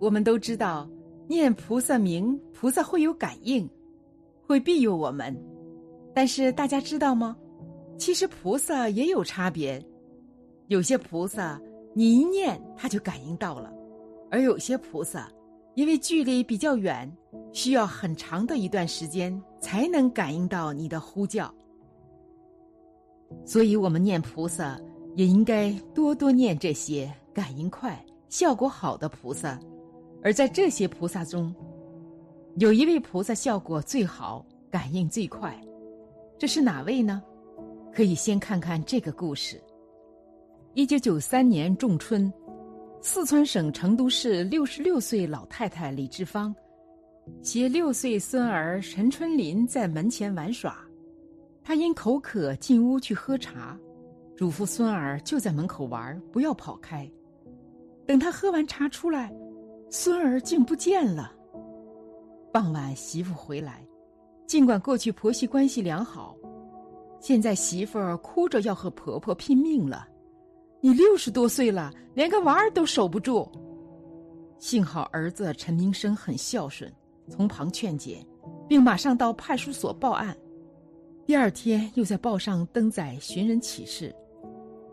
我们都知道，念菩萨名，菩萨会有感应，会庇佑我们。但是大家知道吗？其实菩萨也有差别，有些菩萨你一念他就感应到了，而有些菩萨因为距离比较远，需要很长的一段时间才能感应到你的呼叫。所以，我们念菩萨也应该多多念这些感应快、效果好的菩萨。而在这些菩萨中，有一位菩萨效果最好、感应最快，这是哪位呢？可以先看看这个故事。一九九三年仲春，四川省成都市六十六岁老太太李志芳，携六岁孙儿陈春林在门前玩耍。她因口渴进屋去喝茶，嘱咐孙儿就在门口玩，不要跑开。等他喝完茶出来，孙儿竟不见了。傍晚媳妇回来，尽管过去婆媳关系良好，现在媳妇儿哭着要和婆婆拼命了。你六十多岁了，连个娃儿都守不住。幸好儿子陈明生很孝顺，从旁劝解，并马上到派出所报案。第二天又在报上登载寻人启事，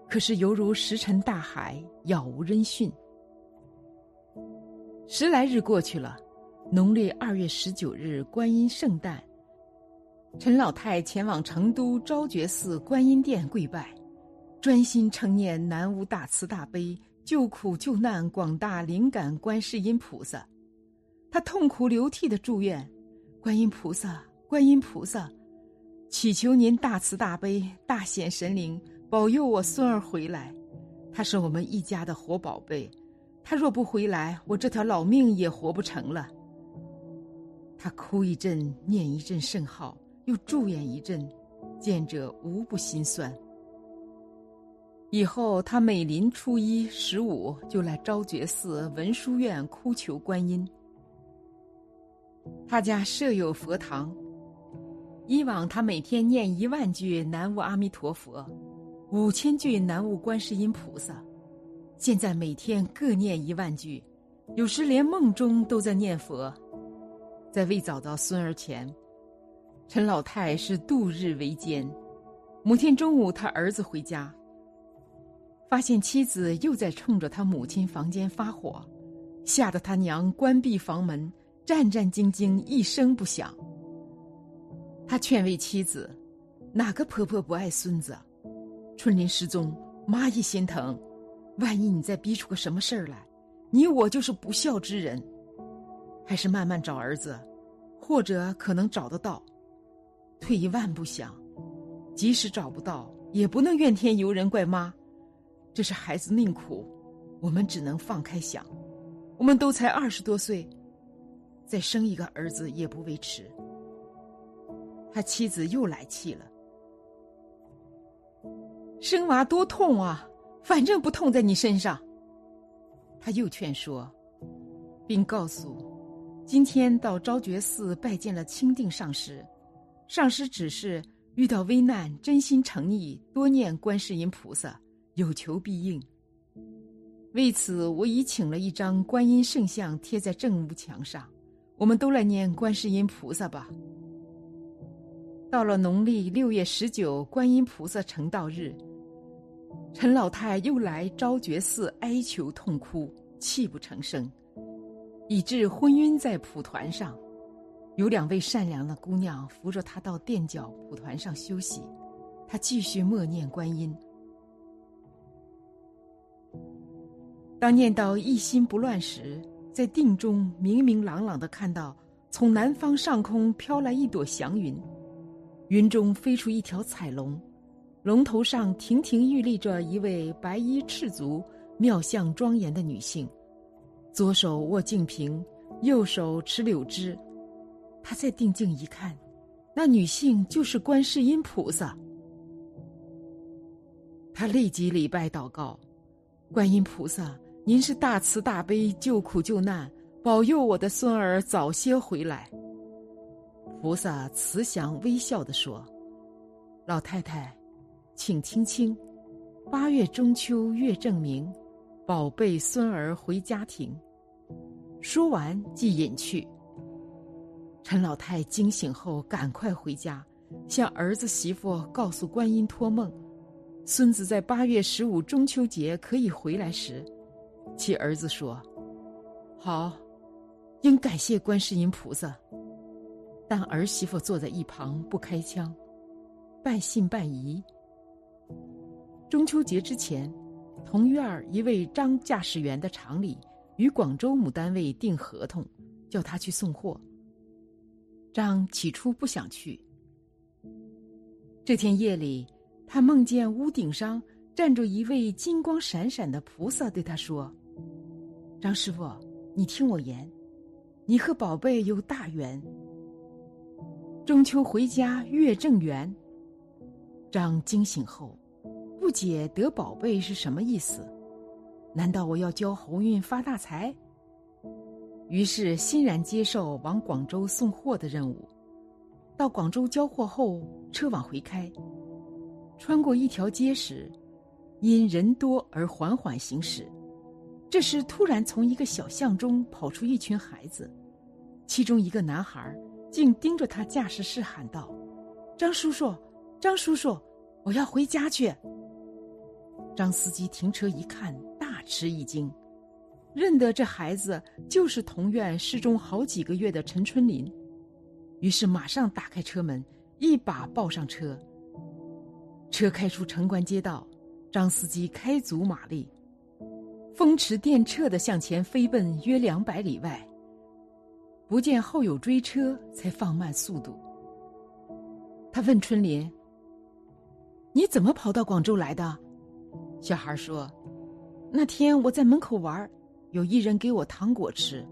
可是犹如石沉大海，杳无人讯。十来日过去了，农历二月十九日观音圣诞，陈老太前往成都昭觉寺观音殿跪拜，专心称念南无大慈大悲救苦救难广大灵感观世音菩萨，他痛哭流涕的祝愿：观音菩萨，观音菩萨。祈求您大慈大悲、大显神灵保佑我孙儿回来，他是我们一家的活宝贝，他若不回来，我这条老命也活不成了。他哭一阵，念一阵圣号，又祝愿一阵，见者无不心酸。以后他每临初一、十五就来昭觉寺文殊院哭求观音。他家设有佛堂。以往他每天念一万句南无阿弥陀佛，五千句南无观世音菩萨，现在每天各念一万句，有时连梦中都在念佛。在未找到孙儿前，陈老太是度日为艰。某天中午，他儿子回家，发现妻子又在冲着他母亲房间发火，吓得他娘关闭房门，战战兢兢，一声不响。他劝慰妻子：“哪个婆婆不爱孙子？春林失踪，妈也心疼。万一你再逼出个什么事儿来，你我就是不孝之人。还是慢慢找儿子，或者可能找得到。退一万步想，即使找不到，也不能怨天尤人怪妈。这是孩子命苦，我们只能放开想。我们都才二十多岁，再生一个儿子也不为迟。”他妻子又来气了，生娃多痛啊，反正不痛在你身上。他又劝说，并告诉，今天到昭觉寺拜见了清定上师，上师指示遇到危难，真心诚意多念观世音菩萨，有求必应。为此，我已请了一张观音圣像贴在正屋墙上，我们都来念观世音菩萨吧。到了农历六月十九，观音菩萨成道日，陈老太又来昭觉寺哀求痛哭，泣不成声，以致昏晕在蒲团上。有两位善良的姑娘扶着她到垫脚蒲团上休息，她继续默念观音。当念到一心不乱时，在定中明明朗朗的看到从南方上空飘来一朵祥云。云中飞出一条彩龙，龙头上亭亭玉立着一位白衣赤足、妙相庄严的女性，左手握净瓶，右手持柳枝。他再定睛一看，那女性就是观世音菩萨。他立即礼拜祷告：“观音菩萨，您是大慈大悲，救苦救难，保佑我的孙儿早些回来。”菩萨慈祥微笑地说：“老太太，请听清，八月中秋月正明，宝贝孙儿回家庭。”说完即隐去。陈老太惊醒后，赶快回家，向儿子媳妇告诉观音托梦：孙子在八月十五中秋节可以回来时，其儿子说：“好，应感谢观世音菩萨。”但儿媳妇坐在一旁不开腔，半信半疑。中秋节之前，同院一位张驾驶员的厂里与广州某单位订合同，叫他去送货。张起初不想去。这天夜里，他梦见屋顶上站着一位金光闪闪的菩萨，对他说：“张师傅，你听我言，你和宝贝有大缘。中秋回家月正圆。”张惊醒后，不解得宝贝是什么意思？难道我要交鸿运发大财？于是欣然接受往广州送货的任务。到广州交货后，车往回开。穿过一条街时，因人多而缓缓行驶。这时，突然从一个小巷中跑出一群孩子，其中一个男孩竟盯着他驾驶室喊道：“张叔叔，张叔叔，我要回家去。”张司机停车一看，大吃一惊。认得这孩子就是同院失踪好几个月的陈春林，于是马上打开车门，一把抱上车。车开出城关街道，张司机开足马力，风驰电掣的向前飞奔约两百里外。不见后有追车，才放慢速度。他问春林：“你怎么跑到广州来的？”小孩说：“那天我在门口玩。”有一人给我糖果吃，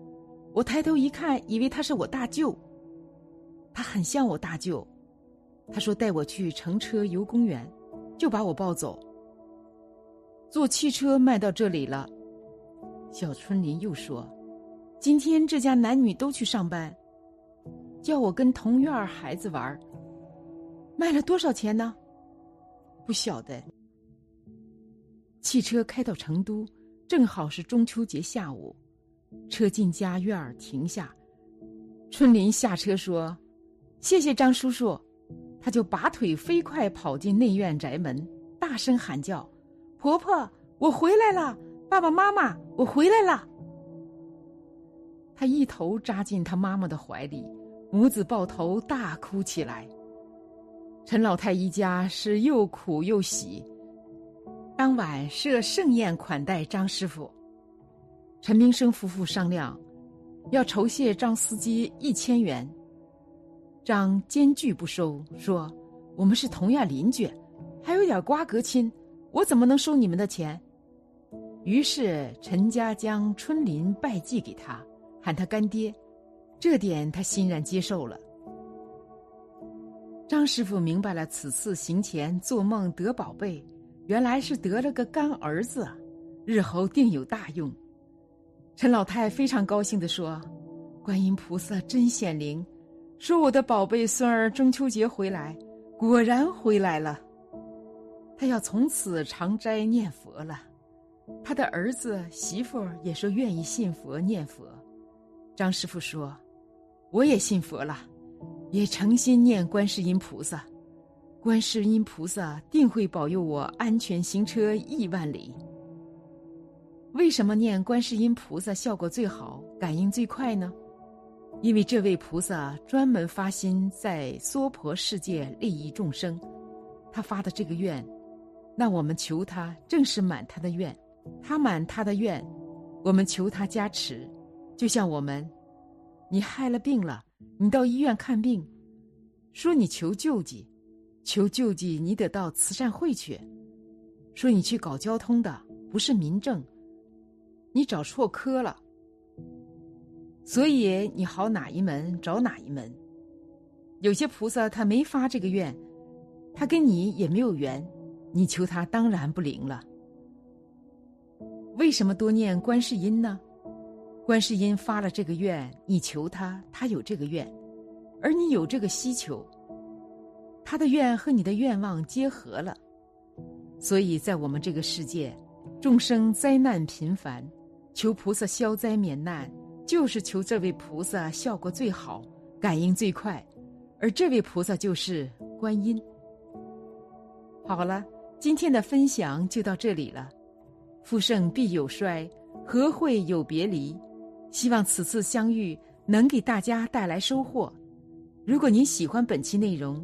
我抬头一看，以为他是我大舅。他很像我大舅，他说带我去乘车游公园，就把我抱走。坐汽车卖到这里了。小春林又说：“今天这家男女都去上班，叫我跟同院孩子玩。卖了多少钱呢？不晓得。”汽车开到成都。正好是中秋节下午，车进家院儿停下，春林下车说：“谢谢张叔叔。”他就拔腿飞快跑进内院宅门，大声喊叫：“婆婆，我回来了！爸爸妈妈，我回来了！”他一头扎进他妈妈的怀里，母子抱头大哭起来。陈老太一家是又苦又喜。当晚设盛宴款待张师傅，陈明生夫妇商量，要酬谢张司机一千元。张坚决不收，说：“我们是同样邻居，还有点瓜葛亲，我怎么能收你们的钱？”于是陈家将春林拜祭给他，喊他干爹，这点他欣然接受了。张师傅明白了，此次行前做梦得宝贝。原来是得了个干儿子，日后定有大用。陈老太非常高兴地说：“观音菩萨真显灵，说我的宝贝孙儿中秋节回来，果然回来了。他要从此常斋念佛了。他的儿子媳妇也说愿意信佛念佛。张师傅说，我也信佛了，也诚心念观世音菩萨。”观世音菩萨定会保佑我安全行车亿万里。为什么念观世音菩萨效果最好、感应最快呢？因为这位菩萨专门发心在娑婆世界利益众生，他发的这个愿，那我们求他正是满他的愿，他满他的愿，我们求他加持。就像我们，你害了病了，你到医院看病，说你求救济。求救济，你得到慈善会去。说你去搞交通的，不是民政，你找错科了。所以你好哪一门找哪一门。有些菩萨他没发这个愿，他跟你也没有缘，你求他当然不灵了。为什么多念观世音呢？观世音发了这个愿，你求他，他有这个愿，而你有这个需求。他的愿和你的愿望结合了，所以在我们这个世界，众生灾难频繁，求菩萨消灾免难，就是求这位菩萨效果最好，感应最快，而这位菩萨就是观音。好了，今天的分享就到这里了。富盛必有衰，和会有别离。希望此次相遇能给大家带来收获。如果您喜欢本期内容，